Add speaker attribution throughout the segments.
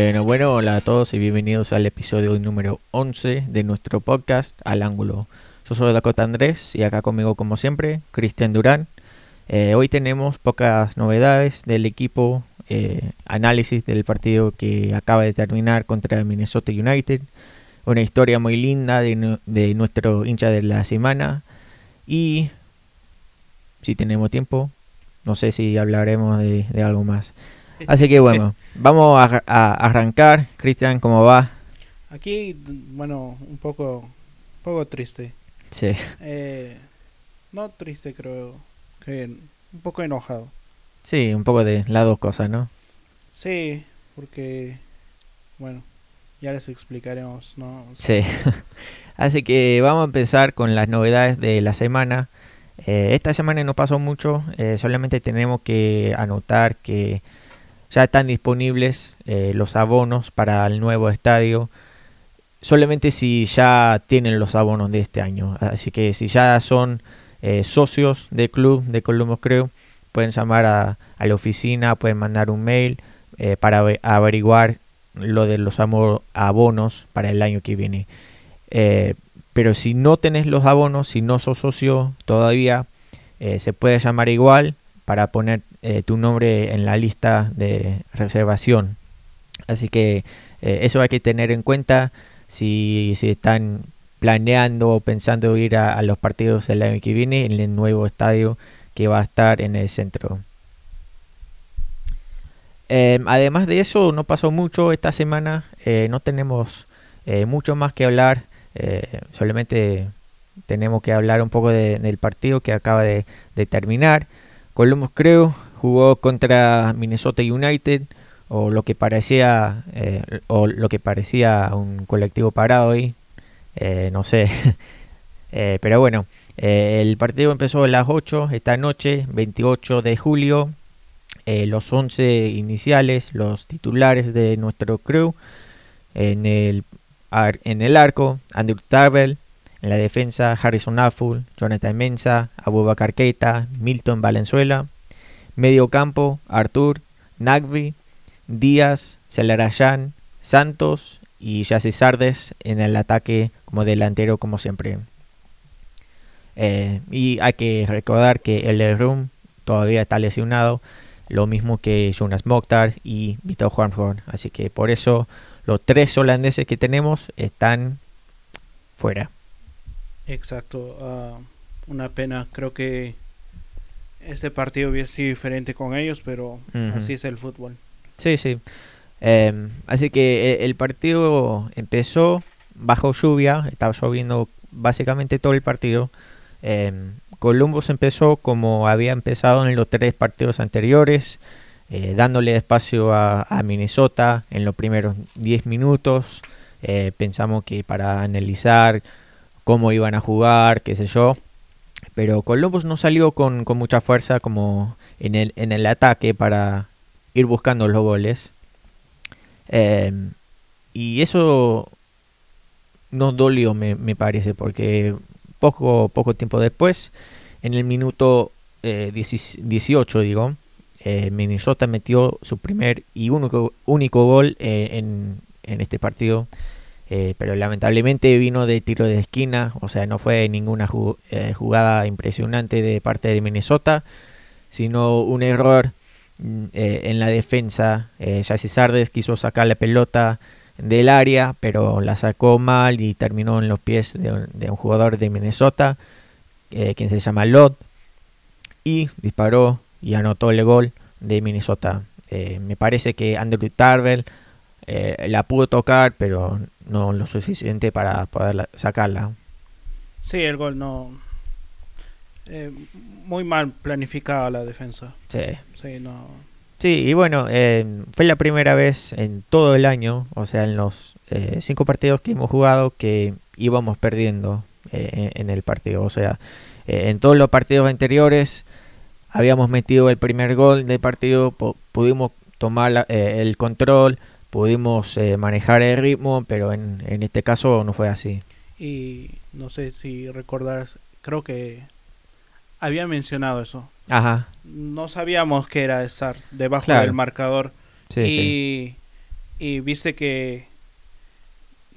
Speaker 1: Bueno, bueno, hola a todos y bienvenidos al episodio número 11 de nuestro podcast Al Ángulo. Yo soy Dakota Andrés y acá conmigo como siempre, Cristian Durán. Eh, hoy tenemos pocas novedades del equipo, eh, análisis del partido que acaba de terminar contra Minnesota United, una historia muy linda de, nuestro hincha de la semana y si tenemos tiempo, no sé si hablaremos de algo más. Así que bueno, vamos a, a arrancar. Cristian, ¿cómo va?
Speaker 2: Aquí, bueno, un poco, un poco triste.
Speaker 1: Sí.
Speaker 2: Eh, no triste, creo que un poco enojado.
Speaker 1: Sí, un poco de las dos cosas, ¿no?
Speaker 2: Sí, porque, bueno, ya les explicaremos, ¿no?
Speaker 1: Sí. Así que vamos a empezar con las novedades de la semana. Eh, esta semana no pasó mucho, eh, solamente tenemos que anotar que ya están disponibles eh, los abonos para el nuevo estadio. Solamente si ya tienen los abonos de este año. Así que si ya son eh, socios del club de Columbus Crew, pueden llamar a, la oficina, pueden mandar un mail eh, para averiguar lo de los abonos para el año que viene. Pero si no tenés los abonos, si no sos socio todavía, se puede llamar igual para poner eh, tu nombre en la lista de reservación. Así que eh, eso hay que tener en cuenta si, están planeando o pensando ir a, los partidos el año que viene en el nuevo estadio que va a estar en el centro. Eh, además de eso, no pasó mucho esta semana, eh, no tenemos mucho más que hablar, solamente tenemos que hablar un poco de, del partido que acaba de terminar. Columbus creo jugó contra Minnesota United o lo que parecía eh, o lo que parecía un colectivo parado ahí eh, no sé. Eh, pero bueno el partido empezó a las 8 esta noche 28 de julio. Los 11 iniciales los titulares de nuestro crew en el en el arco Andrew Tarbell en la defensa Harrison Afful, Jonathan Mensa, Abubakar Keita, Milton Valenzuela, medio campo Artur, Nagby, Díaz, Celarayan, Santos y Yassi Sardes en el ataque como delantero como siempre. Eh, y hay que recordar que el Room todavía está lesionado, lo mismo que Jonas Mokhtar y Vito Juanhorn. Así que por eso los tres holandeses que tenemos están fuera.
Speaker 2: Exacto, uh, una pena. Creo que este partido hubiese sido diferente con ellos, pero uh -huh. así es el fútbol.
Speaker 1: Sí, sí. Eh, así que el partido empezó bajo lluvia, estaba lloviendo básicamente todo el partido. Eh, Columbus empezó como había empezado en los tres partidos anteriores, eh, dándole espacio a, a, Minnesota en los primeros 10 minutos. Eh, pensamos que para analizar cómo iban a jugar, qué sé yo. Pero Columbus no salió con, con mucha fuerza como en el, en el ataque para ir buscando los goles. Eh, y eso nos dolió, me, me, parece, porque poco, poco tiempo después, en el minuto eh, 18, digo, eh, Minnesota metió su primer y único, gol eh, en este partido. Eh, pero lamentablemente vino de tiro de esquina, o sea, no fue ninguna eh, jugada impresionante de parte de Minnesota, sino un error eh, en la defensa. Eh, Sardes quiso sacar la pelota del área, pero la sacó mal y terminó en los pies de un, de un jugador de Minnesota, quien se llama Lod, y disparó y anotó el gol de Minnesota. Me parece que Andrew Tarver la pudo tocar, pero no lo suficiente para poder sacarla.
Speaker 2: Sí, el gol no. Eh, muy mal planificada la defensa.
Speaker 1: Sí.
Speaker 2: Sí, no.
Speaker 1: Sí, y bueno, eh, fue la primera vez en todo el año, o sea, en los eh, cinco partidos que hemos jugado, que íbamos perdiendo en, en, el partido. O sea, en todos los partidos anteriores habíamos metido el primer gol del partido, pudimos tomar la, el control, pudimos eh, manejar el ritmo, pero en, en, este caso no fue así.
Speaker 2: Y no sé si recordar, creo que había mencionado eso.
Speaker 1: Ajá.
Speaker 2: No sabíamos que era estar debajo
Speaker 1: Claro.
Speaker 2: del marcador.
Speaker 1: Sí,
Speaker 2: y
Speaker 1: sí.
Speaker 2: y viste que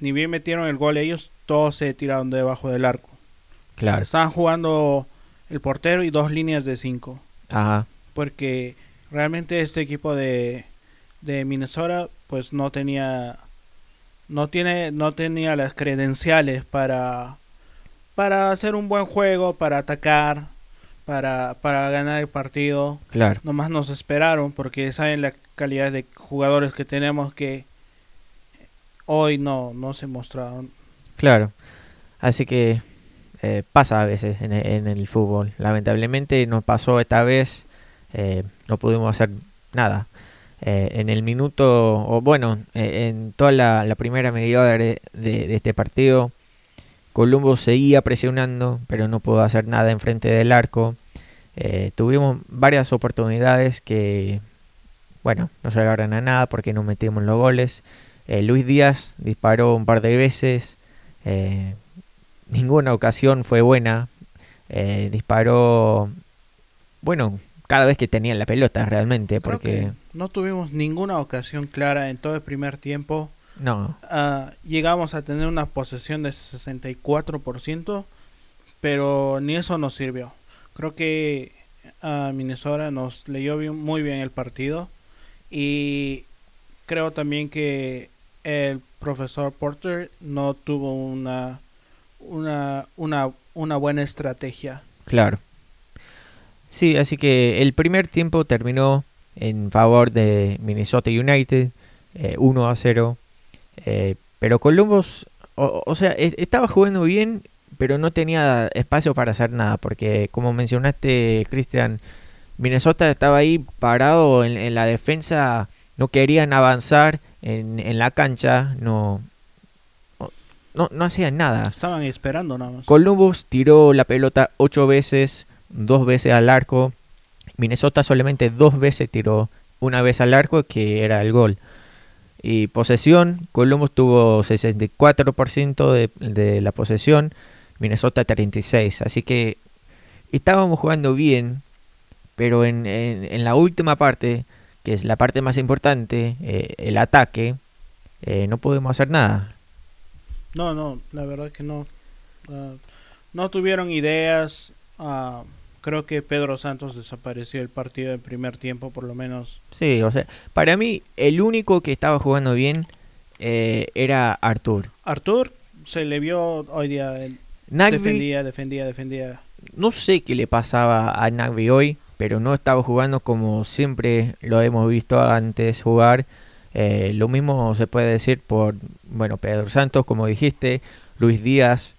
Speaker 2: ni bien metieron el gol ellos, todos se tiraron debajo del arco.
Speaker 1: Claro.
Speaker 2: Estaban jugando el portero y dos líneas de cinco.
Speaker 1: Ajá.
Speaker 2: Porque realmente este equipo de, de Minnesota pues no tenía no tiene no tenía las credenciales para para hacer un buen juego, para atacar, para, para ganar el partido.
Speaker 1: Claro.
Speaker 2: Nomás nos esperaron porque saben la calidad de jugadores que tenemos que hoy no, no se mostraron.
Speaker 1: Claro. Así que eh, pasa a veces en, en, el fútbol. Lamentablemente nos pasó esta vez, eh, no pudimos hacer nada. Eh, en el minuto, o bueno, eh, en toda la, la primera medida de, de, de, este partido, Columbo seguía presionando, pero no pudo hacer nada enfrente del arco. Eh, tuvimos varias oportunidades que, bueno, no se llegaron a nada porque no metimos los goles. Luis Díaz disparó un par de veces, ninguna ocasión fue buena. disparó, bueno, cada vez que tenían la pelota realmente,
Speaker 2: Creo
Speaker 1: porque
Speaker 2: no tuvimos ninguna ocasión clara en todo el primer tiempo.
Speaker 1: no,
Speaker 2: Uh, llegamos a tener una posesión de 64%, pero ni eso nos sirvió. Creo que uh, Minnesota nos leyó bien, muy bien el partido y creo también que el profesor Porter no tuvo una una una, una buena estrategia.
Speaker 1: claro. Sí, así que el primer tiempo terminó en favor de Minnesota United, eh, 1 a 0. Eh, pero Columbus, o, o sea, estaba jugando bien, pero no tenía espacio para hacer nada, porque como mencionaste, Cristian, Minnesota estaba ahí parado en, en, la defensa, no querían avanzar en, en la cancha, no, no, no hacían nada.
Speaker 2: Estaban esperando nada más.
Speaker 1: Columbus tiró la pelota ocho veces, dos veces al arco. Minnesota solamente dos veces tiró una vez al arco, que era el gol. Y posesión, Columbus tuvo 64% de, de la posesión, Minnesota 36%. Así que estábamos jugando bien, pero en, en, en, la última parte, que es la parte más importante, eh, el ataque, eh, no podemos hacer nada.
Speaker 2: No, no, la verdad que no. Uh, no tuvieron ideas. Uh, creo que Pedro Santos desapareció el partido en primer tiempo, por lo menos.
Speaker 1: Sí, o sea, para mí el único que estaba jugando bien eh, era Artur.
Speaker 2: Artur se le vio hoy día.
Speaker 1: Nagby,
Speaker 2: defendía, defendía, defendía.
Speaker 1: No sé qué le pasaba a Nagby hoy, pero no estaba jugando como siempre lo hemos visto antes jugar. Eh, lo mismo se puede decir por, bueno, Pedro Santos, como dijiste, Luis Díaz.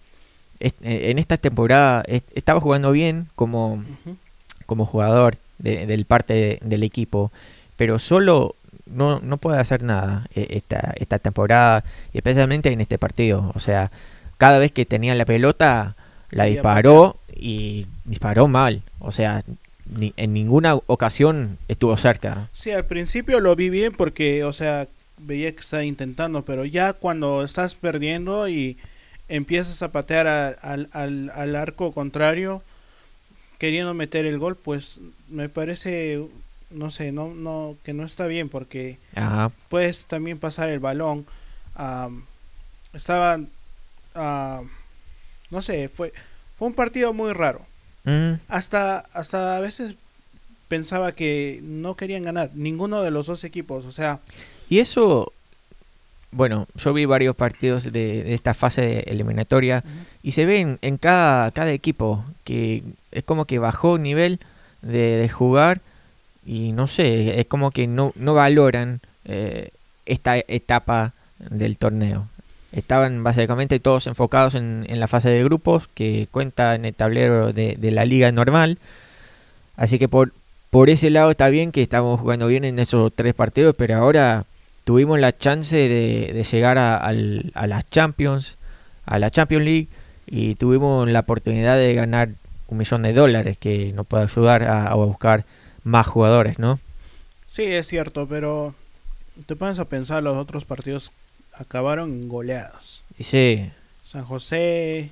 Speaker 1: Est en esta temporada est estaba jugando bien como, uh -huh. como jugador de, del parte de, del equipo, pero solo no, no puede hacer nada esta, esta temporada, y especialmente en este partido. O sea, cada vez que tenía la pelota, la disparó y disparó mal. O sea, ni, en ninguna ocasión estuvo cerca.
Speaker 2: Sí, al principio lo vi bien porque, o sea, veía que estaba intentando, pero ya cuando estás perdiendo y empiezas a patear a, al, al, al, arco contrario, queriendo meter el gol, pues me parece, no sé, no, no, que no está bien porque
Speaker 1: Ajá.
Speaker 2: puedes también pasar el balón. Um, estaban, uh, no sé, fue, fue un partido muy raro.
Speaker 1: Mm.
Speaker 2: Hasta, hasta a veces pensaba que no querían ganar ninguno de los dos equipos, o sea.
Speaker 1: Y eso, bueno, yo vi varios partidos de, de esta fase eliminatoria uh -huh. y se ve en, cada, cada equipo que es como que bajó nivel de, de jugar y no sé, es como que no, no valoran eh, esta etapa del torneo. Estaban básicamente todos enfocados en, en, la fase de grupos que cuenta en el tablero de, de, la liga normal. Así que por, por ese lado está bien que estamos jugando bien en esos tres partidos, pero ahora tuvimos la chance de, de llegar a, a, a, las Champions, a la Champions League, y tuvimos la oportunidad de ganar un millón de dólares que nos puede ayudar a, a buscar más jugadores, ¿no?
Speaker 2: Sí, es cierto, pero te pones a pensar los otros partidos acabaron en goleadas.
Speaker 1: Y sí.
Speaker 2: San José,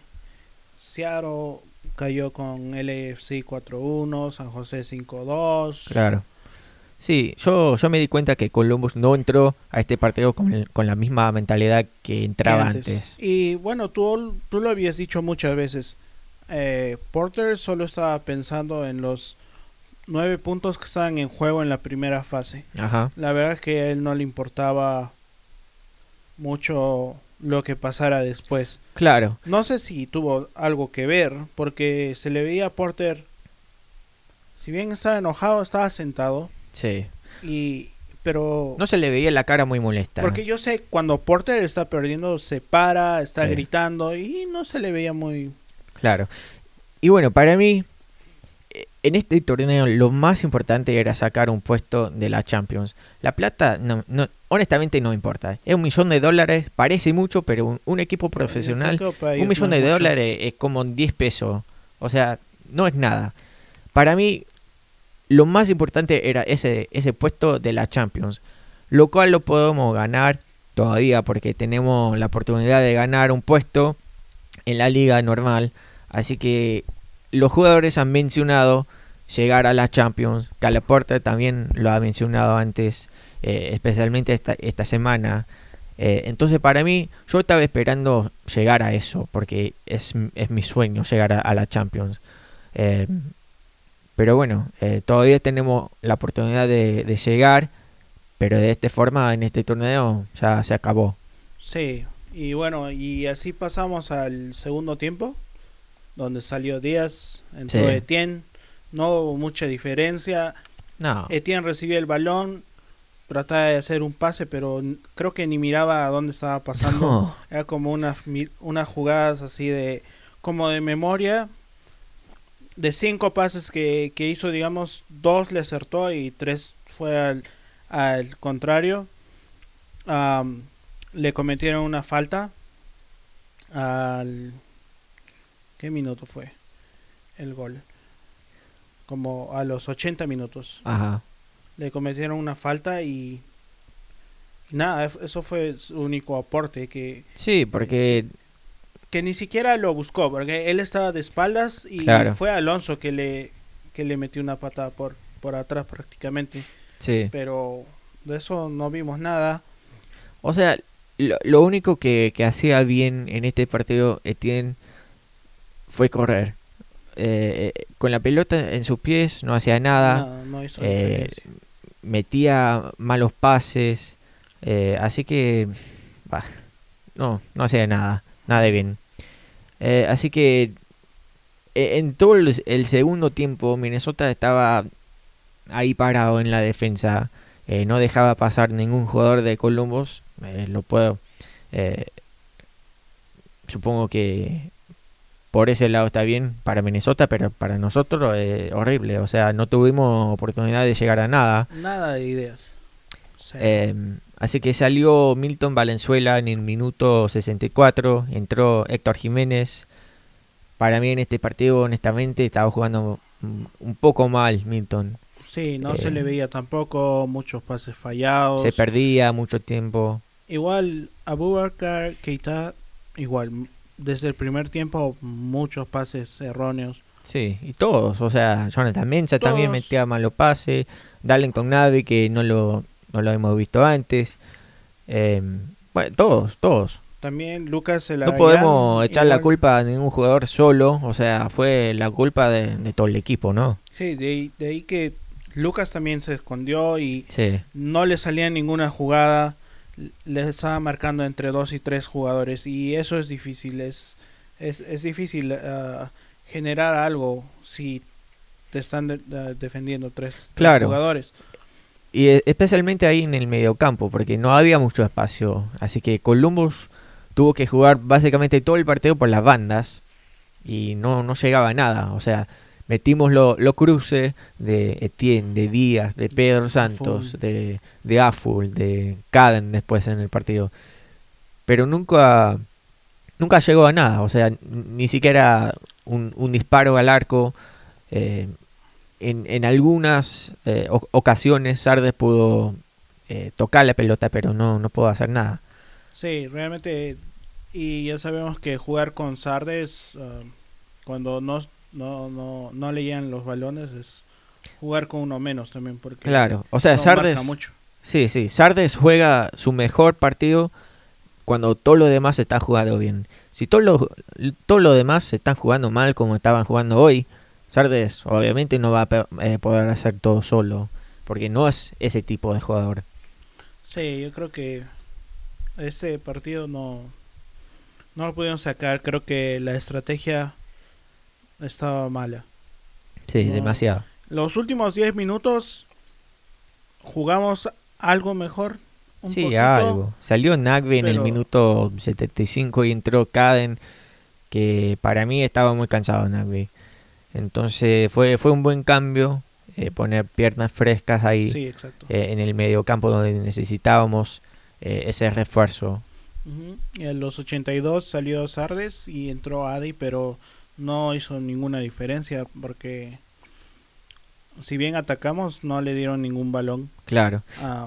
Speaker 2: Seattle cayó con LAFC 4-1, San José 5-2.
Speaker 1: Claro. Sí, yo, yo me di cuenta que Columbus no entró a este partido con, el- con la misma mentalidad que entraba antes.
Speaker 2: Y bueno, tú, tú lo habías dicho muchas veces. eh, Porter solo estaba pensando en los nueve puntos que estaban en juego en la primera fase.
Speaker 1: Ajá.
Speaker 2: La verdad es que a él no le importaba mucho lo que pasara después.
Speaker 1: Claro,
Speaker 2: No sé si tuvo algo que ver, porque se le veía a Porter, si bien estaba enojado, estaba sentado,
Speaker 1: sí.
Speaker 2: y pero
Speaker 1: No se le veía la cara muy molesta.
Speaker 2: porque yo sé cuando Porter está perdiendo se para, está
Speaker 1: Sí.
Speaker 2: gritando y no se le veía muy
Speaker 1: Claro. Y bueno, para mí, eh, en este torneo lo más importante era sacar un puesto de la Champions. La plata, no, no, honestamente no importa. Es un millón de dólares, parece mucho, pero un, un equipo profesional, un millón de
Speaker 2: mucho.
Speaker 1: dólares es como 10 pesos. O sea, no es nada. Para mí, lo más importante era ese, ese puesto de la Champions. Lo cual lo podemos ganar todavía porque tenemos la oportunidad de ganar un puesto en la liga normal. Así que los jugadores han mencionado llegar a la Champions. Calaporta también lo ha mencionado antes, eh, especialmente esta, esta semana. Eh, entonces para mí, yo estaba esperando llegar a eso, porque es, es mi sueño llegar a, la Champions. Eh, pero bueno, eh, todavía tenemos la oportunidad de, de llegar, pero de esta forma en este torneo ya se acabó.
Speaker 2: Sí, y bueno, y así pasamos al segundo tiempo, donde salió Díaz, entró
Speaker 1: Sí.
Speaker 2: Etienne, no hubo mucha diferencia.
Speaker 1: No,
Speaker 2: Etienne recibía el balón, trataba de hacer un pase, pero creo que ni miraba a dónde estaba pasando.
Speaker 1: no.
Speaker 2: Era como unas, unas jugadas así de, como de memoria. De cinco pases que, que hizo, digamos, dos le acertó y tres fue al, al contrario. Am, le cometieron una falta al... ¿Qué minuto fue el gol? Como a los 80 minutos
Speaker 1: Ajá.
Speaker 2: le cometieron una falta y nada, ef- eso fue su único aporte que,
Speaker 1: Sí, porque
Speaker 2: que ni siquiera lo buscó, porque él estaba de espaldas y
Speaker 1: Claro.
Speaker 2: fue Alonso que le que le metió una patada por por atrás prácticamente,
Speaker 1: sí.
Speaker 2: pero de eso no vimos nada.
Speaker 1: O sea, lo, lo único que, que hacía bien en este partido Etienne fue correr. Eh, eh, con la pelota en sus pies no hacía nada,
Speaker 2: No, no hizo
Speaker 1: eh, metía malos pases, eh, así que bah, no, no hacía nada, nada de bien. Eh, así que eh, en todo el, el segundo tiempo Minnesota estaba ahí parado en la defensa, eh, no dejaba pasar ningún jugador de Columbus, eh, lo puedo, eh, supongo que por ese lado está bien para Minnesota, pero para nosotros es horrible, o sea, no tuvimos oportunidad de llegar a nada.
Speaker 2: Nada de ideas. Cero.
Speaker 1: Eh, así que salió Milton Valenzuela en el minuto 64, entró Héctor Jiménez. Para mí en este partido, honestamente, estaba jugando mm, un poco mal Milton.
Speaker 2: sí, no
Speaker 1: eh,
Speaker 2: se le veía tampoco muchos pases fallados.
Speaker 1: Se perdía mucho tiempo.
Speaker 2: Igual Abubakar Keita, igual desde el primer tiempo muchos pases erróneos.
Speaker 1: Sí, y todos. O sea, Jonathan Mensa también metía malos pases. Darlington Nave, que no lo, no lo hemos visto antes. Eh, bueno, todos, todos.
Speaker 2: También Lucas
Speaker 1: No
Speaker 2: Elarayán,
Speaker 1: podemos echar la culpa a ningún jugador solo. O sea, fue la culpa de, de todo el equipo, ¿no?
Speaker 2: Sí, de ahí, de ahí que Lucas también se escondió y
Speaker 1: Sí.
Speaker 2: no le salía ninguna jugada. l- Le estaba marcando entre dos y tres jugadores y eso es difícil. Es, es, es difícil ah, generar algo si te están de- ah, defendiendo tres, tres
Speaker 1: Claro.
Speaker 2: jugadores.
Speaker 1: Y eh, especialmente ahí en el mediocampo, porque no había mucho espacio. Así que Columbus tuvo que jugar básicamente todo el partido por las bandas. Y no, no llegaba a nada. O sea, metimos los lo cruces de Etienne, de Díaz, de Pedro Santos, de, de Aful, de Caden después en el partido. Pero nunca, nunca llegó a nada. O sea, ni siquiera un, un disparo al arco. Eh, en, en algunas eh, ocasiones Sardes pudo eh, tocar la pelota, pero no, no pudo hacer nada.
Speaker 2: Sí, realmente. Y ya sabemos que jugar con Sardes, ah, cuando no, no, no, no le llegan los balones, es jugar con uno menos también. Porque
Speaker 1: Claro, o sea,
Speaker 2: no
Speaker 1: Sardes,
Speaker 2: mucho.
Speaker 1: sí, sí, Sardes juega su mejor partido cuando todo lo demás está jugando bien. Si todo lo, todo lo demás se están jugando mal como estaban jugando hoy, Sardes obviamente no va a eh, poder hacer todo solo, porque no es ese tipo de jugador.
Speaker 2: Sí, yo creo que ese partido no, no lo pudieron sacar. Creo que la estrategia estaba mala.
Speaker 1: Sí,
Speaker 2: No.
Speaker 1: demasiado.
Speaker 2: Los últimos 10 minutos jugamos algo mejor. Un
Speaker 1: sí,
Speaker 2: poquito,
Speaker 1: algo. Salió Nagbe en el minuto 75 y entró Caden, que para mí estaba muy cansado Nagbe. Entonces fue, fue un buen cambio, eh, poner piernas frescas ahí
Speaker 2: Sí,
Speaker 1: eh, en el medio campo donde necesitábamos eh, ese refuerzo.
Speaker 2: Ujú. Y a los 82 salió Sardes y entró Adi, pero no hizo ninguna diferencia porque si bien atacamos no le dieron ningún balón.
Speaker 1: Claro.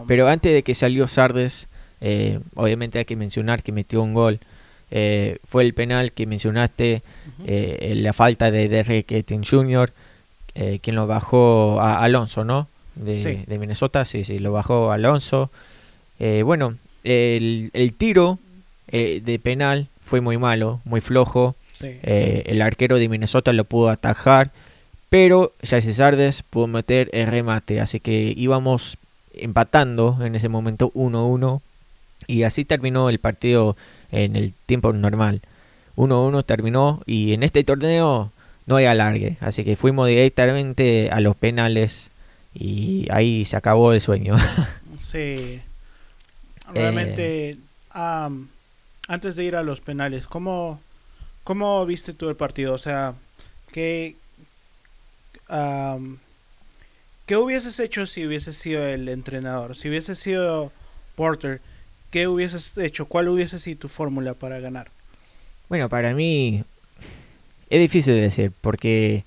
Speaker 1: Pero antes de que salió Sardes, obviamente hay que mencionar que metió un gol. Eh, fue el penal que mencionaste, eh, la falta de Derrick Etienne Jr., eh, quien lo bajó a Alonso, ¿no? De,
Speaker 2: Sí.
Speaker 1: de Minnesota, sí, sí, lo bajó Alonso. Bueno, el, el tiro de penal fue muy malo, muy flojo.
Speaker 2: Sí.
Speaker 1: El arquero de Minnesota lo pudo atajar, pero Jesse Sardes pudo meter el remate, así que íbamos empatando en ese momento 1-1 y así terminó el partido en el tiempo normal. 1-1 terminó y en este torneo no hay alargue, así que fuimos directamente a los penales y ahí se acabó el sueño.
Speaker 2: Sí. Realmente, antes de ir a los penales, ¿cómo, ¿cómo viste tú el partido? O sea, ¿qué, am, ¿qué hubieses hecho si hubieses sido el entrenador? Si hubieses sido Porter, ¿qué hubieses hecho? ¿Cuál hubiese sido tu fórmula para ganar?
Speaker 1: Bueno, para mí es difícil de decir porque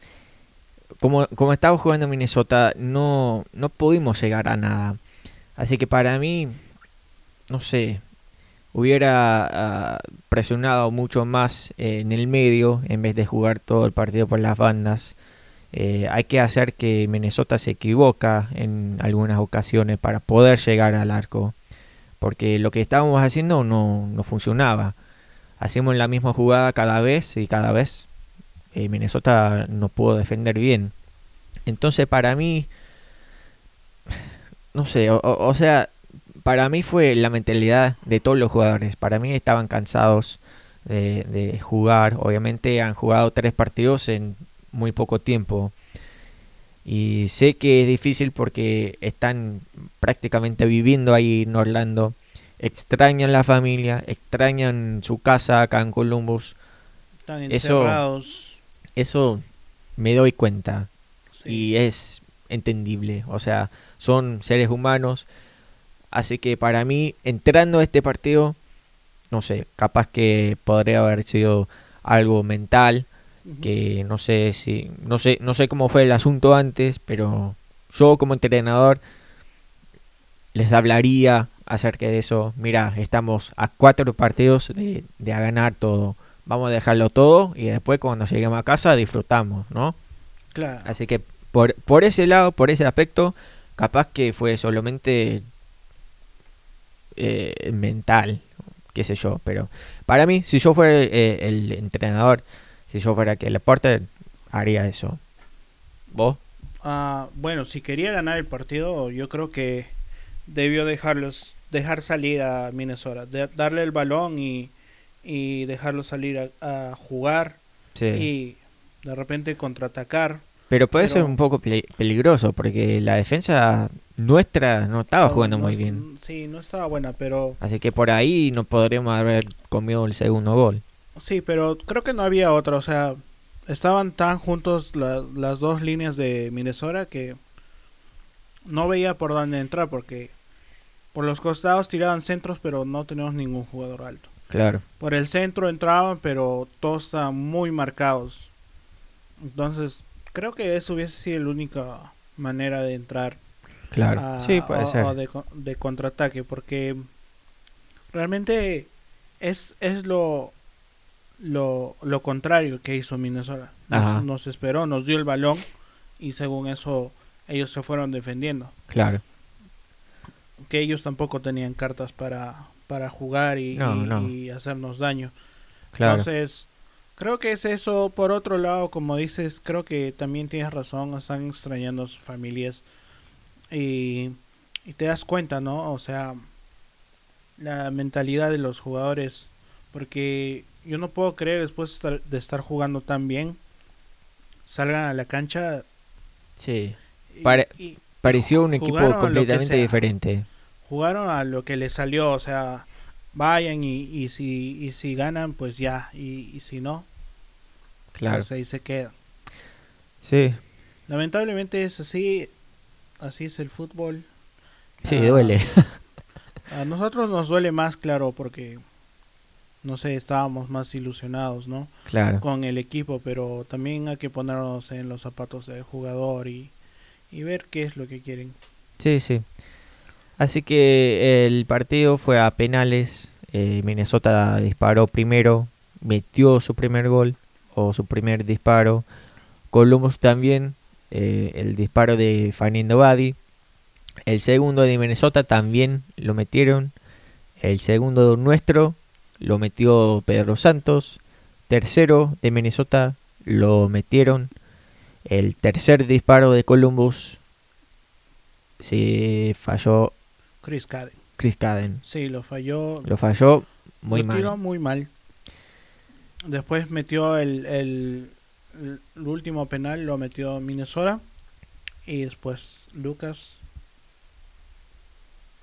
Speaker 1: como, como estaba jugando Minnesota no, no pudimos llegar a nada. Así que para mí, no sé, hubiera ah, presionado mucho más eh, en el medio en vez de jugar todo el partido por las bandas. Eh, hay que hacer que Minnesota se equivoca en algunas ocasiones para poder llegar al arco. Porque lo que estábamos haciendo no, no funcionaba hacíamos la misma jugada cada vez y cada vez eh, Minnesota no pudo defender bien. Entonces para mí, no sé, o, sea, para mí fue la mentalidad de todos los jugadores. Para mí estaban cansados de jugar. Obviamente han jugado tres partidos en muy poco tiempo. Y sé que es difícil porque están prácticamente viviendo ahí en Orlando extrañan la familia, extrañan su casa acá en Columbus.
Speaker 2: Están
Speaker 1: Eso-
Speaker 2: encerrados.
Speaker 1: Eso me doy cuenta
Speaker 2: sí.
Speaker 1: y es entendible. O sea, son seres humanos. Así que para mí, entrando a este partido, no sé, capaz que podría haber sido algo mental, Que no sé si, no sé, no sé cómo fue el asunto antes, pero yo como entrenador les hablaría acerca de eso. Mira, estamos a cuatro partidos de, de a ganar todo. Vamos a dejarlo todo y después cuando lleguemos a casa disfrutamos, ¿no?
Speaker 2: Claro.
Speaker 1: Así que por, por ese lado, por ese aspecto, capaz que fue solamente eh, mental, qué sé yo. Pero para mí, si yo fuera eh, el entrenador, si yo fuera que el Porter, haría eso. ¿Vos?
Speaker 2: Ah, bueno, si quería ganar el partido, yo creo que debió dejarlos dejar salir a Minnesota, de- darle el balón y, y dejarlo salir a, a jugar
Speaker 1: Sí.
Speaker 2: y de repente contraatacar.
Speaker 1: Pero puede ser un poco peli- peligroso porque la defensa nuestra no estaba
Speaker 2: No-
Speaker 1: jugando
Speaker 2: no
Speaker 1: muy bien.
Speaker 2: Sí, no estaba buena, pero
Speaker 1: Así que por ahí no podríamos haber comido el segundo gol.
Speaker 2: Sí, pero creo que no había otra, o sea, estaban tan juntos la- las dos líneas de Minnesota que no veía por dónde entrar porque por los costados tiraban centros, pero no teníamos ningún jugador alto.
Speaker 1: Claro.
Speaker 2: Por el centro entraban, pero todos estaban muy marcados. Entonces, creo que eso hubiese sido la única manera de entrar
Speaker 1: Claro.
Speaker 2: a-
Speaker 1: sí, puede
Speaker 2: o-
Speaker 1: ser.
Speaker 2: o de, de contraataque, porque realmente es, es lo, lo, lo contrario que hizo Minnesota. Nos, esperó, nos dio el balón y según eso ellos se fueron defendiendo.
Speaker 1: Claro.
Speaker 2: Que ellos tampoco tenían cartas para, para jugar y,
Speaker 1: No,
Speaker 2: y-
Speaker 1: no.
Speaker 2: y hacernos daño.
Speaker 1: Claro.
Speaker 2: Entonces, creo que es eso. Por otro lado, como dices, creo que también tienes razón. Están extrañando a sus familias. Y, y te das cuenta, ¿no? O sea, la mentalidad de los jugadores. Porque yo no puedo creer, después de estar, jugando tan bien, salgan a la cancha.
Speaker 1: sí.
Speaker 2: y-
Speaker 1: Pare-
Speaker 2: y
Speaker 1: Pareció un equipo completamente diferente.
Speaker 2: jugaron a lo que les salió. O sea, vayan y, y, si, y si ganan, pues ya. Y, y si no,
Speaker 1: Claro.
Speaker 2: pues ahí se quedan.
Speaker 1: Sí.
Speaker 2: Lamentablemente es así, así es el fútbol.
Speaker 1: Sí,
Speaker 2: Ah,
Speaker 1: duele.
Speaker 2: A nosotros nos duele más, claro, porque no sé, estábamos más ilusionados, ¿no?
Speaker 1: Claro.
Speaker 2: Con el equipo, pero también hay que ponernos en los zapatos del jugador y, y ver qué es lo que quieren.
Speaker 1: Sí, sí. Así que el partido fue a penales. eh, Minnesota disparó primero, metió su primer gol o su primer disparo. Columbus también, eh, el disparo de Fernando Badi. El segundo de Minnesota también lo metieron. El segundo nuestro lo metió Pedro Santos. Tercero de Minnesota lo metieron. El tercer disparo de Columbus se falló
Speaker 2: Chris Caden.
Speaker 1: Chris Caden.
Speaker 2: Sí, lo falló.
Speaker 1: Lo falló muy
Speaker 2: lo
Speaker 1: mal.
Speaker 2: tiró muy mal. Después metió el, el, el- el último penal, lo metió Minnesota. Y después Lucas.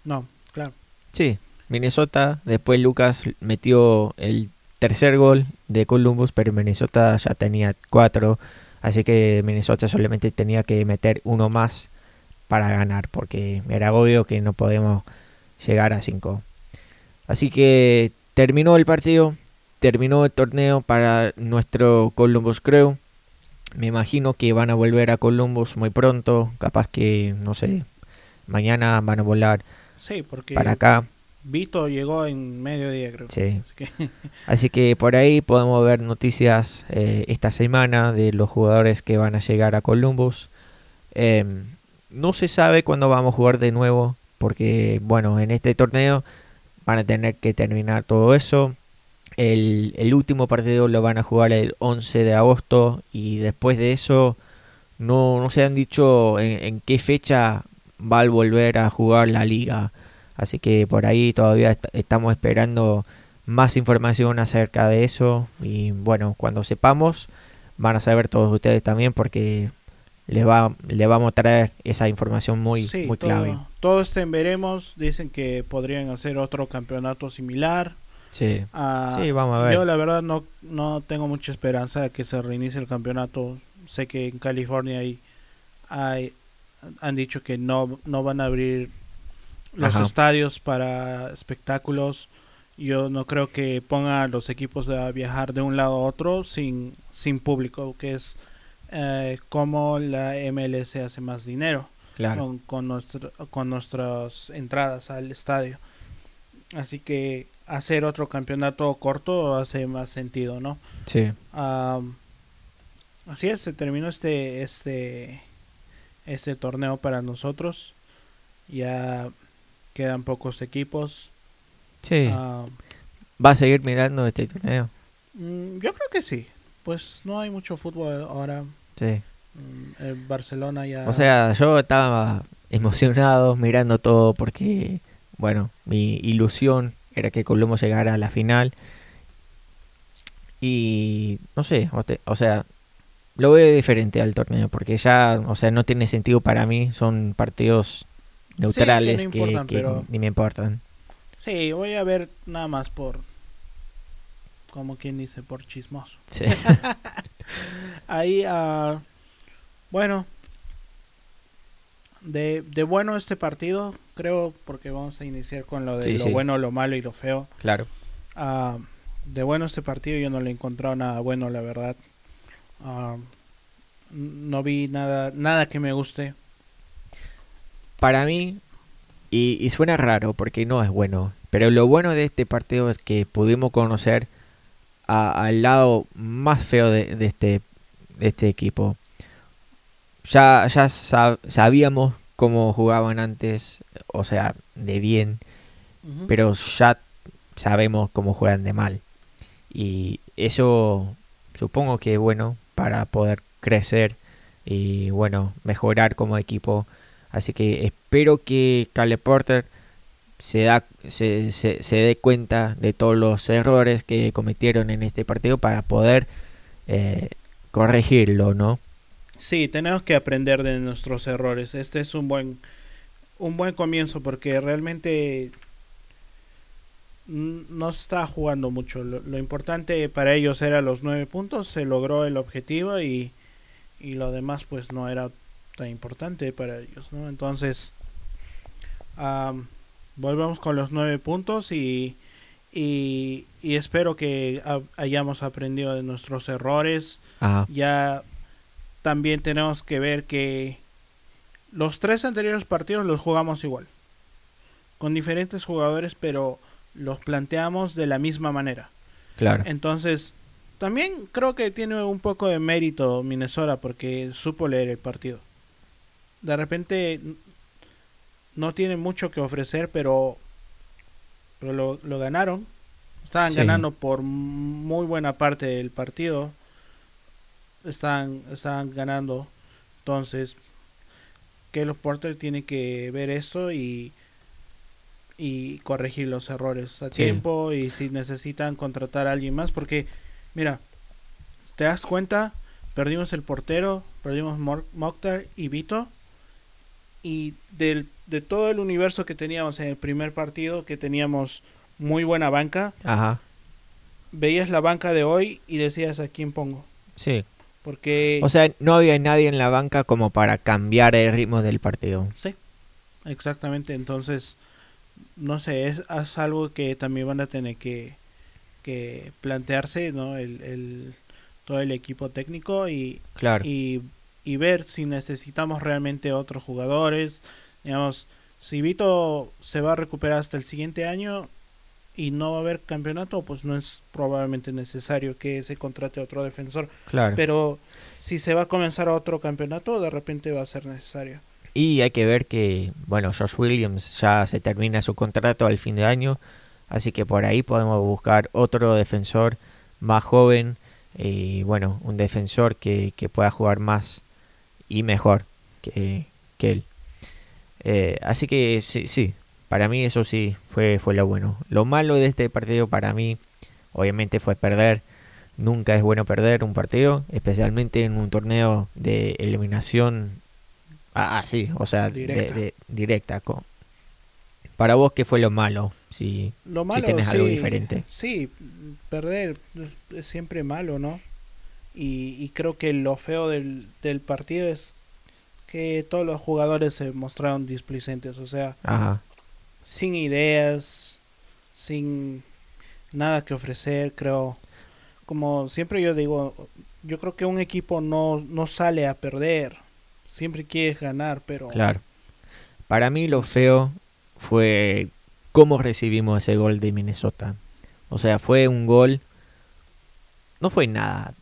Speaker 2: No, claro.
Speaker 1: Sí, Minnesota. Después Lucas metió el tercer gol de Columbus, pero Minnesota ya tenía cuatro. Así que Minnesota solamente tenía que meter uno más para ganar, porque era obvio que no podemos llegar a cinco. Así que terminó el partido, terminó el torneo para nuestro Columbus Crew. Me imagino que van a volver a Columbus muy pronto, capaz que, no sé, mañana van a volar
Speaker 2: Sí, porque
Speaker 1: para acá.
Speaker 2: Vito llegó en mediodía, creo.
Speaker 1: Sí.
Speaker 2: Así que,
Speaker 1: Así que por ahí podemos ver noticias eh, esta semana de los jugadores que van a llegar a Columbus. Em, no se sabe cuándo vamos a jugar de nuevo, porque bueno, en este torneo van a tener que terminar todo eso. El, el último partido lo van a jugar el 11 de agosto y después de eso no, no se han dicho en, en qué fecha va a volver a jugar la liga. Así que por ahí todavía est- estamos esperando más información acerca de eso. Y bueno, cuando sepamos, van a saber todos ustedes también porque les, va, les vamos a traer esa información muy,
Speaker 2: sí,
Speaker 1: muy
Speaker 2: todo,
Speaker 1: clave.
Speaker 2: todo en veremos. Dicen que podrían hacer otro campeonato similar.
Speaker 1: Sí.
Speaker 2: Ah,
Speaker 1: Sí, vamos a ver.
Speaker 2: Yo la verdad no, no tengo mucha esperanza de que se reinicie el campeonato. Sé que en California hay, hay han dicho que no, no van a abrir los
Speaker 1: Ajá.
Speaker 2: estadios para espectáculos. Yo no creo que pongan a los equipos a viajar de un lado a otro sin, sin público, que es eh, como la MLS hace más dinero
Speaker 1: Claro.
Speaker 2: con, con, nuestro- con nuestras entradas al estadio. Así que hacer otro campeonato corto hace más sentido, ¿no?
Speaker 1: Sí.
Speaker 2: Así es, se terminó este, este, este torneo para nosotros. Ya quedan pocos equipos.
Speaker 1: Sí.
Speaker 2: Am,
Speaker 1: ¿Va a seguir mirando este torneo?
Speaker 2: mm, yo creo que sí. Pues no hay mucho fútbol ahora.
Speaker 1: Sí.
Speaker 2: Mm, el Barcelona ya...
Speaker 1: O sea, yo estaba emocionado mirando todo porque, bueno, mi ilusión era que Columbus llegara a la final. Y no sé, o sea, lo veo diferente al torneo porque ya, o sea, no tiene sentido para mí. Son partidos neutrales
Speaker 2: no
Speaker 1: que,
Speaker 2: importan,
Speaker 1: que
Speaker 2: pero-
Speaker 1: ni me importan.
Speaker 2: Sí, voy a ver nada más por... Como quien dice, por chismoso.
Speaker 1: Sí.
Speaker 2: Ahí, ah, bueno, de, de bueno este partido, creo, porque vamos a iniciar con lo de
Speaker 1: Sí,
Speaker 2: lo
Speaker 1: sí.
Speaker 2: bueno, lo malo y lo feo.
Speaker 1: claro.
Speaker 2: Ah, de bueno este partido yo no le he encontrado nada bueno, la verdad. Ah, no vi nada, nada que me guste.
Speaker 1: Para mí, y, y suena raro porque no es bueno, pero lo bueno de este partido es que pudimos conocer al lado más feo de, de este, de este equipo. ya, ya sabíamos cómo jugaban antes, o sea, de bien, pero ya sabemos cómo juegan de mal. Y eso supongo que es bueno para poder crecer y bueno, mejorar como equipo. Así que espero que Cale Porter se, da, se, se, se, dé cuenta de todos los errores que cometieron en este partido para poder eh, corregirlo, ¿no?
Speaker 2: Sí, tenemos que aprender de nuestros errores. Este es un buen, un buen comienzo porque realmente no está jugando mucho. Lo, importante para ellos era los nueve puntos, se logró el objetivo y, y lo demás pues no era tan importante para ellos, ¿no? Entonces, volvemos con los nueve puntos y, y, espero que hayamos aprendido de nuestros errores. Ya también tenemos que ver que los tres anteriores partidos los jugamos igual, con diferentes jugadores, pero los planteamos de la misma manera.
Speaker 1: Claro.
Speaker 2: Entonces, también creo que tiene un poco de mérito Minnesota porque supo leer el partido. De repente no tiene mucho que ofrecer, pero, pero lo, ganaron. Estaban ganando por muy buena parte del partido. Están, estaban ganando. Entonces, los Porter tiene que ver esto y y corregir los errores a tiempo y si necesitan contratar a alguien más porque mira te das cuenta perdimos el portero perdimos Mokhtar y Vito y del, de todo el universo que teníamos en el primer partido que teníamos muy buena banca
Speaker 1: Ajá.
Speaker 2: veías la banca de hoy y decías a quién pongo
Speaker 1: sí
Speaker 2: porque
Speaker 1: o sea no había nadie en la banca como para cambiar el ritmo del partido
Speaker 2: sí exactamente entonces no sé, es, algo que también van a tener que, que plantearse, ¿no? El, el, todo el equipo técnico y,
Speaker 1: claro.
Speaker 2: y, y ver si necesitamos realmente otros jugadores. Digamos, si Vito se va a recuperar hasta el siguiente año y no va a haber campeonato, pues no es probablemente necesario que se contrate otro defensor.
Speaker 1: Claro.
Speaker 2: Pero si se va a comenzar otro campeonato, de repente va a ser necesario.
Speaker 1: Y hay que ver que, bueno, Josh Williams ya se termina su contrato al fin de año, así que por ahí podemos buscar otro defensor más joven y, bueno, un defensor que, que pueda jugar más y mejor que, que él. Eh, así que sí, sí, para mí eso sí fue, fue lo bueno. Lo malo de este partido para mí, obviamente, fue perder. Nunca es bueno perder un partido, especialmente en un torneo de eliminación Ah, ah, sí, o sea, directa. De, directa Para vos, ¿qué fue lo malo? Si,
Speaker 2: lo malo,
Speaker 1: si tenés algo diferente.
Speaker 2: Sí, perder es siempre malo, ¿no? Y, y creo que lo feo del, del, partido es que todos los jugadores se mostraron displicentes, o sea, sin ideas, sin nada que ofrecer, creo. Como siempre yo digo, yo creo que un equipo no, no sale a perder, siempre quieres ganar, pero...
Speaker 1: Claro. Para mí lo feo fue cómo recibimos ese gol de Minnesota. O sea, fue un gol... No fue nada...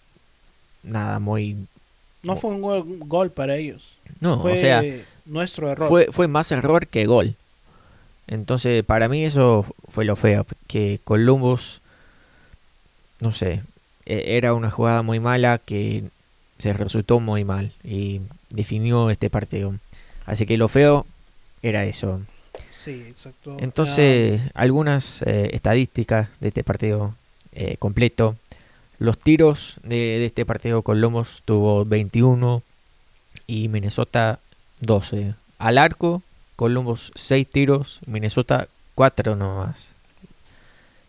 Speaker 1: Nada muy...
Speaker 2: No fue un gol, para ellos.
Speaker 1: No,
Speaker 2: fue
Speaker 1: o sea...
Speaker 2: Nuestro error.
Speaker 1: Fue, fue más error que gol. Entonces, para mí eso fue lo feo. Que Columbus... No sé. E-, era una jugada muy mala que se resultó muy mal y definió este partido. Así que lo feo era eso.
Speaker 2: Sí, exacto.
Speaker 1: Entonces, algunas eh, estadísticas de este partido eh, completo. Los tiros de, este partido con Lomos tuvo 21 y Minnesota 12. Al arco, Columbus 6 tiros, Minnesota 4 nomás.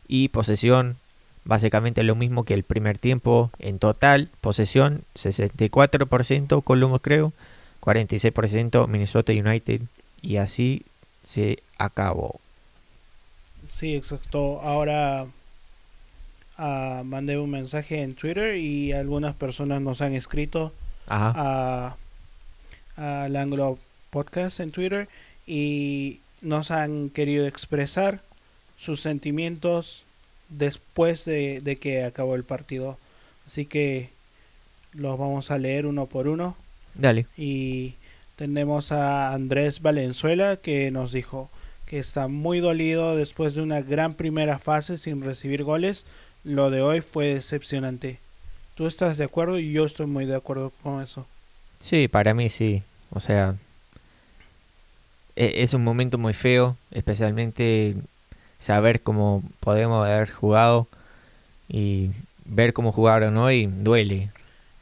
Speaker 1: Y posesión básicamente lo mismo que el primer tiempo en total, posesión 64% Columbus creo, 46% Minnesota United y así se acabó.
Speaker 2: Sí, exacto. Ahora uh, mandé un mensaje en Twitter y algunas personas nos han escrito a al Anglo Podcast en Twitter y nos han querido expresar sus sentimientos después de, que acabó el partido. Así que los vamos a leer uno por uno.
Speaker 1: Dale.
Speaker 2: Y tenemos a Andrés Valenzuela que nos dijo que está muy dolido después de una gran primera fase sin recibir goles. Lo de hoy fue decepcionante. ¿Tú estás de acuerdo? Y yo estoy muy de acuerdo con eso.
Speaker 1: Sí, para mí sí. O sea, e- es un momento muy feo, especialmente saber cómo podemos haber jugado y ver cómo jugaron hoy duele.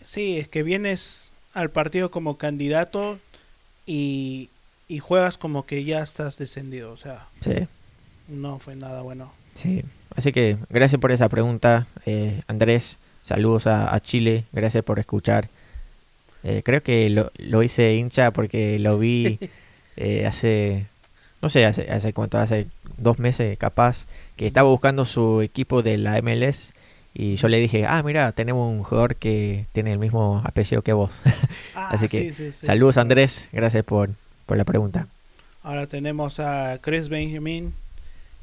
Speaker 2: Sí, es que vienes al partido como candidato y, y juegas como que ya estás descendido. O sea,
Speaker 1: Sí,
Speaker 2: no fue nada bueno.
Speaker 1: Sí. Así que gracias por esa pregunta, eh, Andrés. Saludos a, a Chile, gracias por escuchar. Eh, creo que lo, lo hice hincha porque lo vi eh, hace, no sé, hace, hace cuánto, hace dos meses capaz, que estaba buscando su equipo de la MLS y yo le dije, ah, mira, tenemos un jugador que tiene el mismo apellido que vos.
Speaker 2: Ah,
Speaker 1: Así que,
Speaker 2: sí, sí, sí.
Speaker 1: Saludos Andrés, gracias por, por la pregunta.
Speaker 2: Ahora tenemos a Chris Benjamin,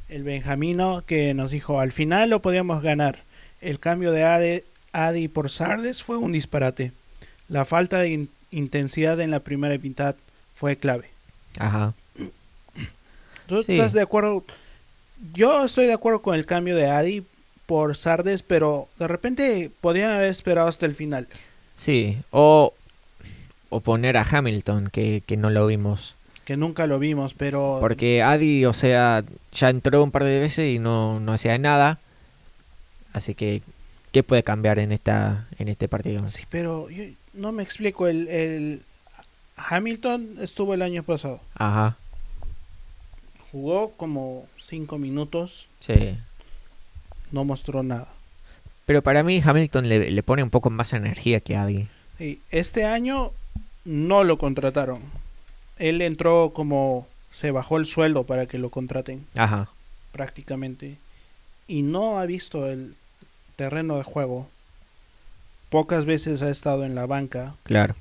Speaker 2: el benjamino, que nos dijo, al final lo podíamos ganar. El cambio de Adi por Sardes fue un disparate. La falta de in- intensidad en la primera mitad fue clave.
Speaker 1: Ajá.
Speaker 2: ¿Tú
Speaker 1: Sí.
Speaker 2: estás de acuerdo? Yo estoy de acuerdo con el cambio de Adi por Sardes, pero de repente podían haber esperado hasta el final.
Speaker 1: Sí, o, o poner a Hamilton, que, que no lo vimos.
Speaker 2: Que nunca lo vimos, pero...
Speaker 1: Porque Adi, o sea, ya entró un par de veces y no, no hacía nada. Así que, ¿qué puede cambiar en esta en este partido?
Speaker 2: Sí, pero yo no me explico. El, el Hamilton estuvo el año pasado.
Speaker 1: Ajá,
Speaker 2: Jugó como 5 minutos,
Speaker 1: sí.
Speaker 2: no mostró nada.
Speaker 1: Pero para mí Hamilton le, le pone un poco más energía que Adi.
Speaker 2: Y este año no lo contrataron. Él entró como se bajó el sueldo para que lo contraten
Speaker 1: Ajá,
Speaker 2: prácticamente y no ha visto el terreno de juego. Pocas veces ha estado en la banca.
Speaker 1: claro.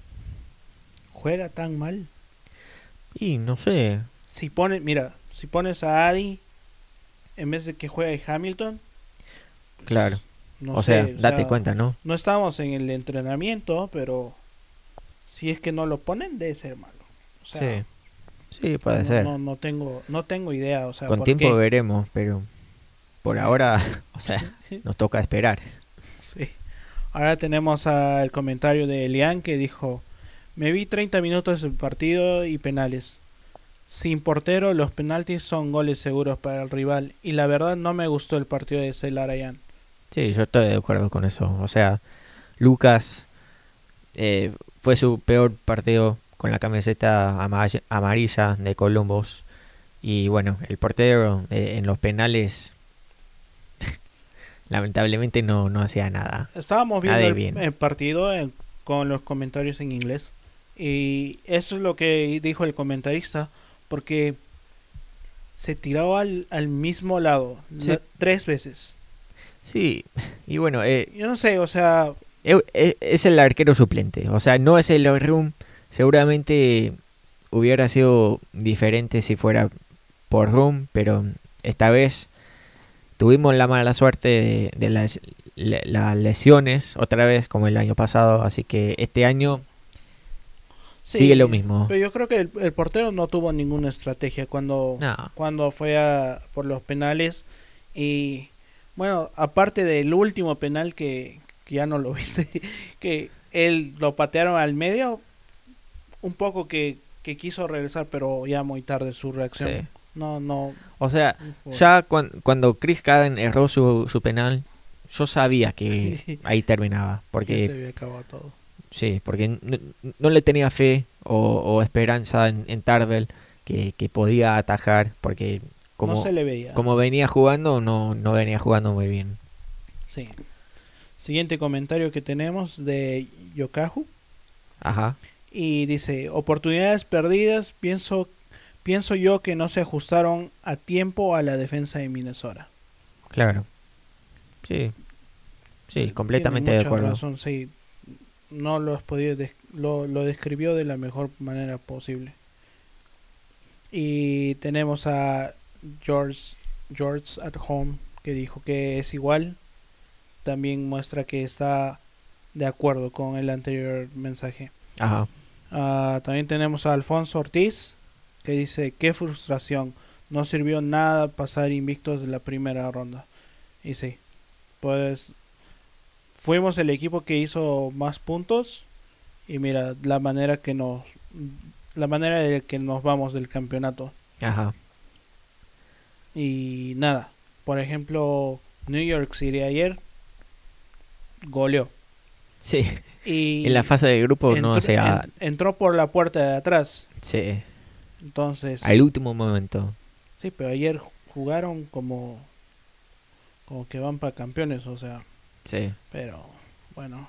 Speaker 2: Juega tan mal.
Speaker 1: Y no sé,
Speaker 2: Si pones, mira, si pones a Adi en vez de que juegue Hamilton,
Speaker 1: claro.
Speaker 2: no
Speaker 1: o
Speaker 2: sé,
Speaker 1: sea, date cuenta, ¿no?
Speaker 2: No estamos en el entrenamiento, pero si es que no lo ponen, debe ser malo. O sea,
Speaker 1: sí, sí, puede
Speaker 2: no,
Speaker 1: ser.
Speaker 2: No, no tengo, no tengo idea. O sea,
Speaker 1: Con
Speaker 2: ¿por
Speaker 1: tiempo
Speaker 2: qué?
Speaker 1: veremos, pero por ahora, o sea, nos toca esperar.
Speaker 2: Sí. Ahora tenemos a- el comentario de Elian que dijo: Me vi 30 minutos del partido y penales. Sin portero, los penaltis son goles seguros para el rival. Y la verdad, no me gustó el partido de Celarayan.
Speaker 1: Sí, yo estoy de acuerdo con eso. O sea, Lucas eh, fue su peor partido con la camiseta ama- amarilla de Columbus. Y bueno, el portero eh, en los penales lamentablemente no, no hacía nada.
Speaker 2: Estábamos viendo el,
Speaker 1: bien.
Speaker 2: el partido en- con los comentarios en inglés. Y eso es lo que dijo el comentarista. Porque se tiró al, al mismo lado
Speaker 1: Sí.
Speaker 2: la- tres veces.
Speaker 1: Sí, y bueno, eh,
Speaker 2: Yo no sé, o sea,
Speaker 1: eh, eh, es el arquero suplente. O sea, no es el room. Seguramente hubiera sido diferente si fuera por room, pero esta vez tuvimos la mala suerte de, de las, le- las lesiones otra vez como el año pasado, así que este año
Speaker 2: sí,
Speaker 1: sigue lo mismo.
Speaker 2: Pero yo creo que el, el portero no tuvo ninguna estrategia cuando,
Speaker 1: No,
Speaker 2: cuando fue a, por los penales. Y bueno, aparte del último penal que, que ya no lo viste, que él lo patearon al medio, un poco que, que quiso regresar, pero ya muy tarde su reacción.
Speaker 1: Sí.
Speaker 2: No, no.
Speaker 1: o sea, ya cuan- cuando Chris Caden erró su, su penal, yo sabía que ahí terminaba, porque
Speaker 2: se había acabado todo.
Speaker 1: Sí, porque no, no le tenía fe o, o esperanza en, en Tarbell que, que podía atajar, porque como,
Speaker 2: no se le veía.
Speaker 1: como venía jugando, no, no venía jugando muy bien.
Speaker 2: Sí. Siguiente comentario que tenemos de Yokahu.
Speaker 1: Ajá,
Speaker 2: y dice oportunidades perdidas pienso pienso yo que no se ajustaron a tiempo a la defensa de Minnesota
Speaker 1: claro. Sí, sí, completamente de acuerdo.
Speaker 2: razón, sí. no lo has podido lo, lo describió de la mejor manera posible y tenemos a George George at home que dijo que es igual también muestra que está de acuerdo con el anterior mensaje
Speaker 1: Ajá,
Speaker 2: Ah, también tenemos a Alfonso Ortiz, que dice, qué frustración, no sirvió nada pasar invictos de la primera ronda. Y sí, pues fuimos el equipo que hizo más puntos y mira la manera que nos la manera de que nos vamos del campeonato.
Speaker 1: Ajá.
Speaker 2: Y nada, por ejemplo, New York City ayer goleó.
Speaker 1: Sí.
Speaker 2: Y
Speaker 1: En la fase de grupo no se
Speaker 2: en- entró por la puerta de atrás.
Speaker 1: Sí.
Speaker 2: Entonces,
Speaker 1: Al último momento.
Speaker 2: sí, pero ayer jugaron como como que van para campeones, o sea,
Speaker 1: Sí.
Speaker 2: pero bueno,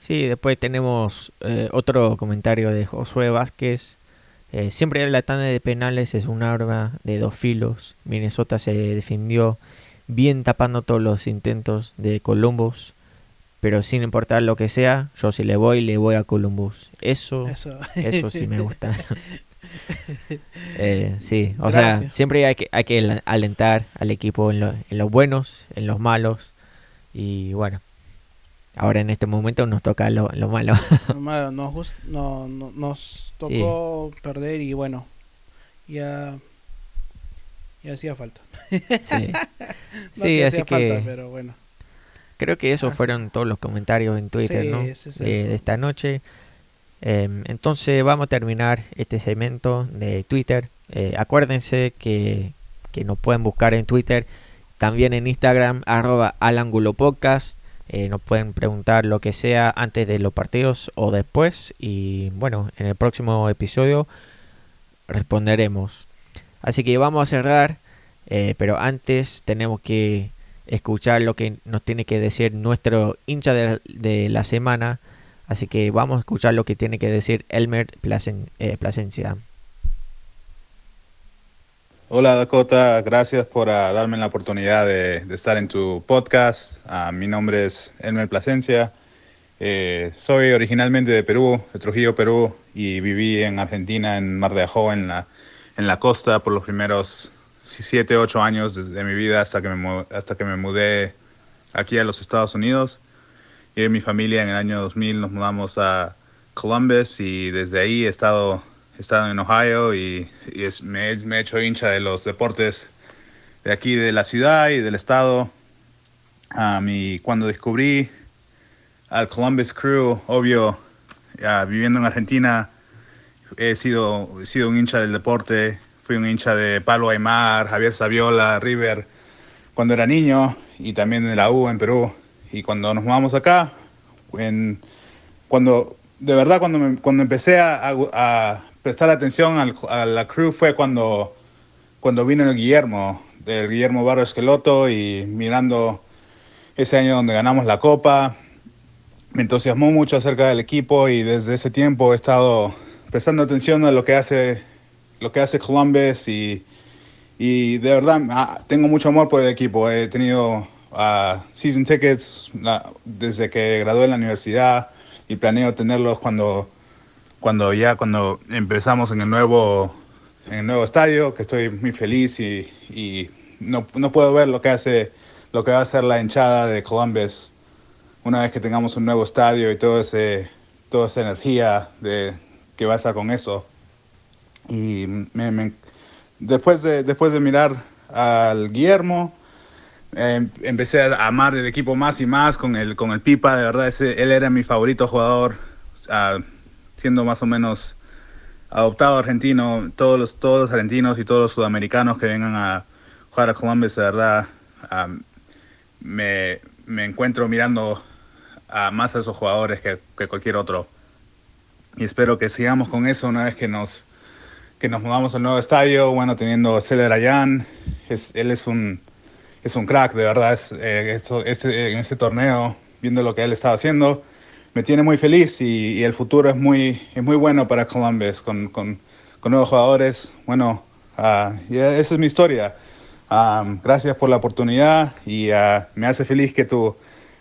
Speaker 1: Sí, después tenemos eh, otro comentario de Josué Vázquez. Eh, siempre la tanda de penales es un arma de dos filos. Minnesota se defendió bien tapando todos los intentos de Columbus. Pero sin importar lo que sea, yo si le voy, le voy a Columbus. Eso,
Speaker 2: eso.
Speaker 1: eso sí me gusta. Eh, sí, o sea, siempre hay que, hay que al- alentar al equipo en, lo- en los buenos, en los malos. Y bueno, ahora en este momento nos toca lo, lo malo.
Speaker 2: Nos, no, no- nos tocó perder y bueno, ya, ya hacía falta.
Speaker 1: Sí,
Speaker 2: No
Speaker 1: Sí,
Speaker 2: que
Speaker 1: así
Speaker 2: falta,
Speaker 1: que-
Speaker 2: pero bueno.
Speaker 1: Creo que esos fueron todos los comentarios en Twitter,
Speaker 2: Sí,
Speaker 1: ¿no? De, de esta noche. Em, entonces vamos a terminar este segmento de Twitter. Eh, acuérdense que, que nos pueden buscar en Twitter, también en Instagram, arroba alangulopodcast. Eh, nos pueden preguntar lo que sea antes de los partidos o después. Y bueno, en el próximo episodio responderemos. Así que vamos a cerrar, eh, pero antes tenemos que escuchar lo que nos tiene que decir nuestro hincha de, de la semana. Así que vamos a escuchar lo que tiene que decir Elmer Placen- eh, Plasencia.
Speaker 3: Hola Dakota, gracias por ah, darme la oportunidad de, de estar en tu podcast. Ah, mi nombre es Elmer Plasencia. Eh, soy originalmente de Perú, de Trujillo, Perú, y viví en Argentina, en Mar de Ajó, en la, en la costa, por los primeros 7, 8 años de, mi vida hasta que, me, hasta que me mudé aquí a los Estados Unidos. Y mi familia en el año 2000 nos mudamos a Columbus y desde ahí he estado, he estado en Ohio y, es- me, he- hecho hincha de los deportes de aquí, de la ciudad y del estado. Um, y cuando descubrí al Columbus Crew, obvio, ah, viviendo en Argentina, he sido, he sido un hincha del deporte. Fui un hincha de Pablo Aymar, Javier Saviola, River, cuando era niño y también de la U en Perú. Y cuando nos mudamos acá, en, cuando de verdad cuando, me- cuando empecé a- a prestar atención al- a la crew fue cuando, cuando vino el Guillermo, el Guillermo Barro Esqueloto y mirando ese año donde ganamos la copa, me entusiasmó mucho acerca del equipo y desde ese tiempo he estado prestando atención a lo que hace, lo que hace Columbus y, y de verdad ah, tengo mucho amor por el equipo. He tenido ah, season tickets desde que gradué en la universidad y planeo tenerlos cuando, cuando ya cuando empezamos en el nuevo en el nuevo estadio, que estoy muy feliz y, y no, no puedo ver lo que hace lo que va a hacer la hinchada de Columbus una vez que tengamos un nuevo estadio y todo ese toda esa energía de que va a estar con eso y me- después de después de mirar al Guillermo eh, empecé a amar el equipo más y más con el con el Pipa de verdad él era mi favorito jugador siendo más o menos adoptado argentino todos los todos los argentinos y todos los sudamericanos que vengan a jugar a Columbus de verdad me, me encuentro mirando más a esos jugadores que, que cualquier otro. Y espero que sigamos con eso una vez que nos que nos mudamos al nuevo estadio bueno teniendo a Ceder Ayan es él es un es un crack de verdad es, eh, eso- este- en este torneo viendo lo que él estaba haciendo me tiene muy feliz y, y el futuro es muy es muy bueno para Columbus con, con, con nuevos jugadores. Bueno ah, y esa es mi historia. Um, gracias por la oportunidad y ah, me hace feliz que tú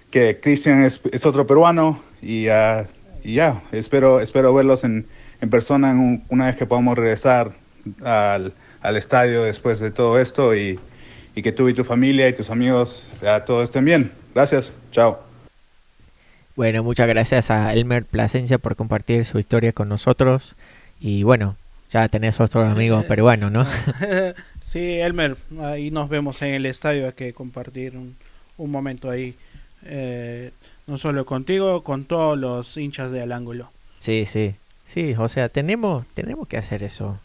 Speaker 3: que Cristian es, es otro peruano y, ah, y ya, espero, espero verlos en, en persona en un- una vez que podamos regresar al, al estadio después de todo esto y, y que tú y tu familia y tus amigos ah, todos estén bien. Gracias, chao.
Speaker 1: Bueno, muchas gracias a Elmer Plasencia por compartir su historia con nosotros. Y bueno, ya tenés otros amigos peruanos, ¿no?
Speaker 2: sí, Elmer, ahí nos vemos en el estadio, hay que compartir un, momento ahí. Eh, no solo contigo, con todos los hinchas del ángulo.
Speaker 1: Sí, sí, sí, o sea, tenemos, tenemos que hacer eso.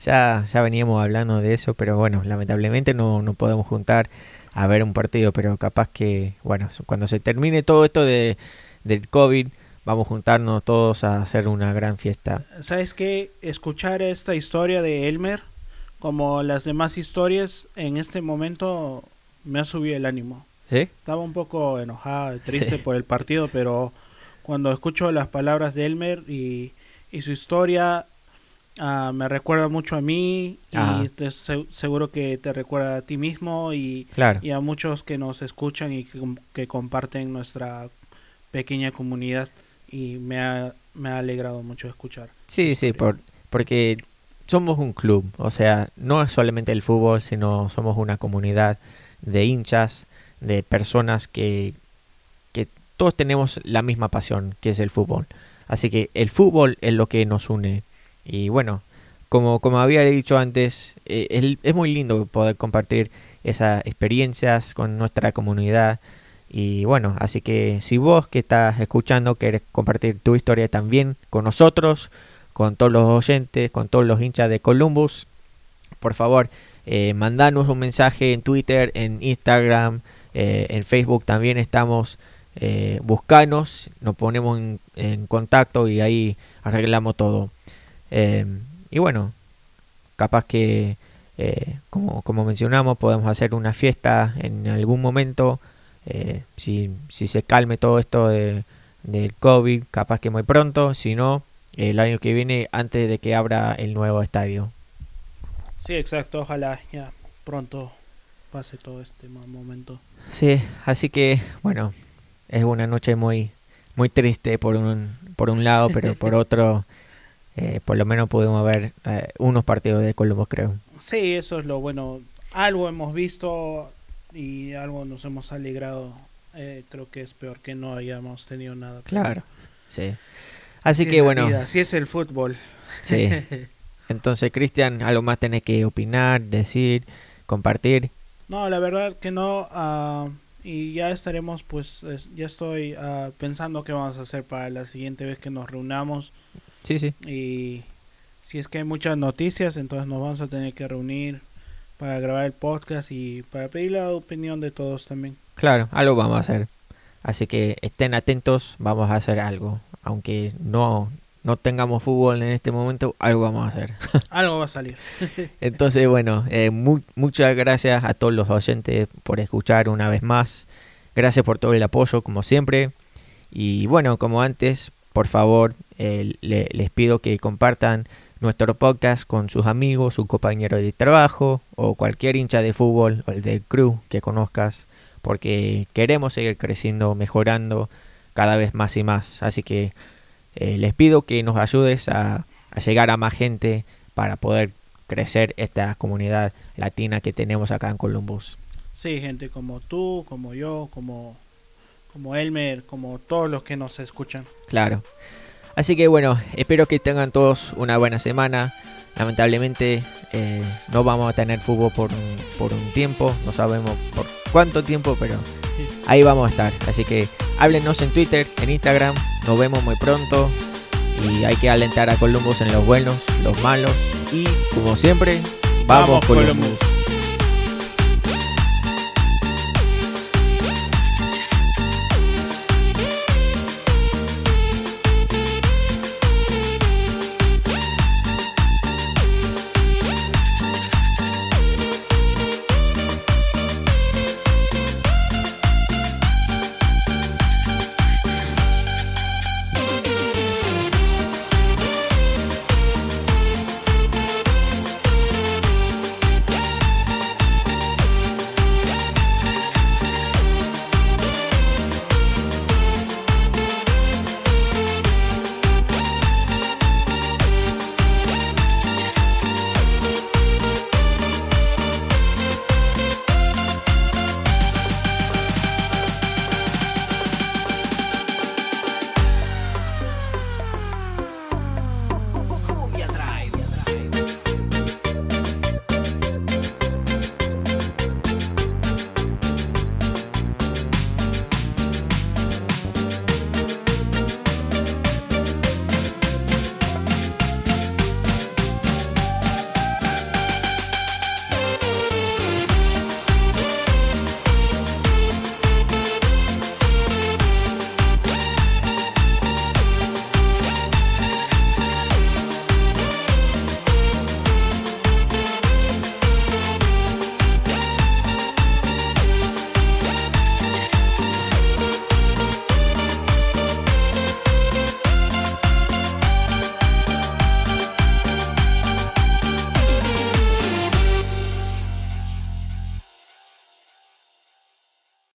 Speaker 1: Ya, ya veníamos hablando de eso, pero bueno, lamentablemente no, no podemos juntar a ver un partido, pero capaz que, bueno, cuando se termine todo esto de, del COVID, vamos a juntarnos todos a hacer una gran fiesta.
Speaker 2: ¿Sabes qué? Escuchar esta historia de Elmer, como las demás historias, en este momento me ha subido el ánimo.
Speaker 1: ¿Sí?
Speaker 2: Estaba un poco enojado, triste por el partido, pero cuando escucho las palabras de Elmer y, y su historia, uh, me recuerda mucho a mí y te, seguro que te recuerda a ti mismo y, y a muchos que nos escuchan y que, que comparten nuestra pequeña comunidad y me ha, me ha alegrado mucho escuchar.
Speaker 1: Sí, sí, por, porque somos un club, o sea, no es solamente el fútbol, sino somos una comunidad de hinchas, de personas que, que todos tenemos la misma pasión, que es el fútbol. Así que el fútbol es lo que nos une. Y bueno, como, como había dicho antes, eh, es, muy lindo poder compartir esas experiencias con nuestra comunidad y bueno, así que si vos que estás escuchando querés compartir tu historia también con nosotros, con todos los oyentes, con todos los hinchas de Columbus, por favor, eh, mandanos un mensaje en Twitter, en Instagram, eh, en Facebook también estamos. Eh, buscanos, nos ponemos en, contacto y ahí arreglamos todo. Eh, y bueno, capaz que, como, como mencionamos, podemos hacer una fiesta en algún momento eh, si, si se calme todo esto de, del COVID, capaz que muy pronto, si no, el año que viene antes de que abra el nuevo estadio.
Speaker 2: Sí, exacto, ojalá ya pronto pase todo este momento.
Speaker 1: Sí, así que bueno, es una noche muy muy triste por un por un lado, pero por otro eh, por lo menos pudimos ver eh, unos partidos de Colombo, creo.
Speaker 2: Sí, eso es lo bueno. Algo hemos visto, y algo nos hemos alegrado. Eh, creo que es peor que no hayamos tenido nada.
Speaker 1: Claro, sí. Así, que bueno.
Speaker 2: así es el fútbol.
Speaker 1: Sí. Entonces, Cristian, algo más tenés que opinar, decir, compartir.
Speaker 2: No, la verdad que no. Uh, y ya estaremos, pues, ya estoy uh, pensando qué vamos a hacer para la siguiente vez que nos reunamos.
Speaker 1: Sí, sí.
Speaker 2: Y si es que hay muchas noticias, entonces nos vamos a tener que reunir para grabar el podcast y para pedir la opinión de todos también.
Speaker 1: Claro, algo vamos a hacer. Así que estén atentos, vamos a hacer algo. Aunque no, no tengamos fútbol en este momento, algo vamos a hacer.
Speaker 2: algo va a salir.
Speaker 1: Entonces, bueno, eh, muchas gracias a todos los oyentes por escuchar una vez más. Gracias por todo el apoyo, como siempre. Y bueno, como antes, por favor, eh, les pido que compartan nuestro podcast con sus amigos, su compañero de trabajo o cualquier hincha de fútbol o el del crew que conozcas, porque queremos seguir creciendo, mejorando cada vez más y más. Así que eh, les pido que nos ayudes a, llegar a más gente para poder crecer esta comunidad latina que tenemos acá en Columbus.
Speaker 2: Sí, gente como tú, como yo, como, como Elmer, como todos los que nos escuchan.
Speaker 1: Claro. Así que bueno, espero que tengan todos una buena semana. Lamentablemente eh, no vamos a tener fútbol por un, por un tiempo, no sabemos por cuánto tiempo, pero ahí vamos a estar. Así que háblenos en Twitter, en Instagram, nos vemos muy pronto. Y hay que alentar a Columbus en los buenos, los malos. Y como siempre, vamos, vamos Columbus.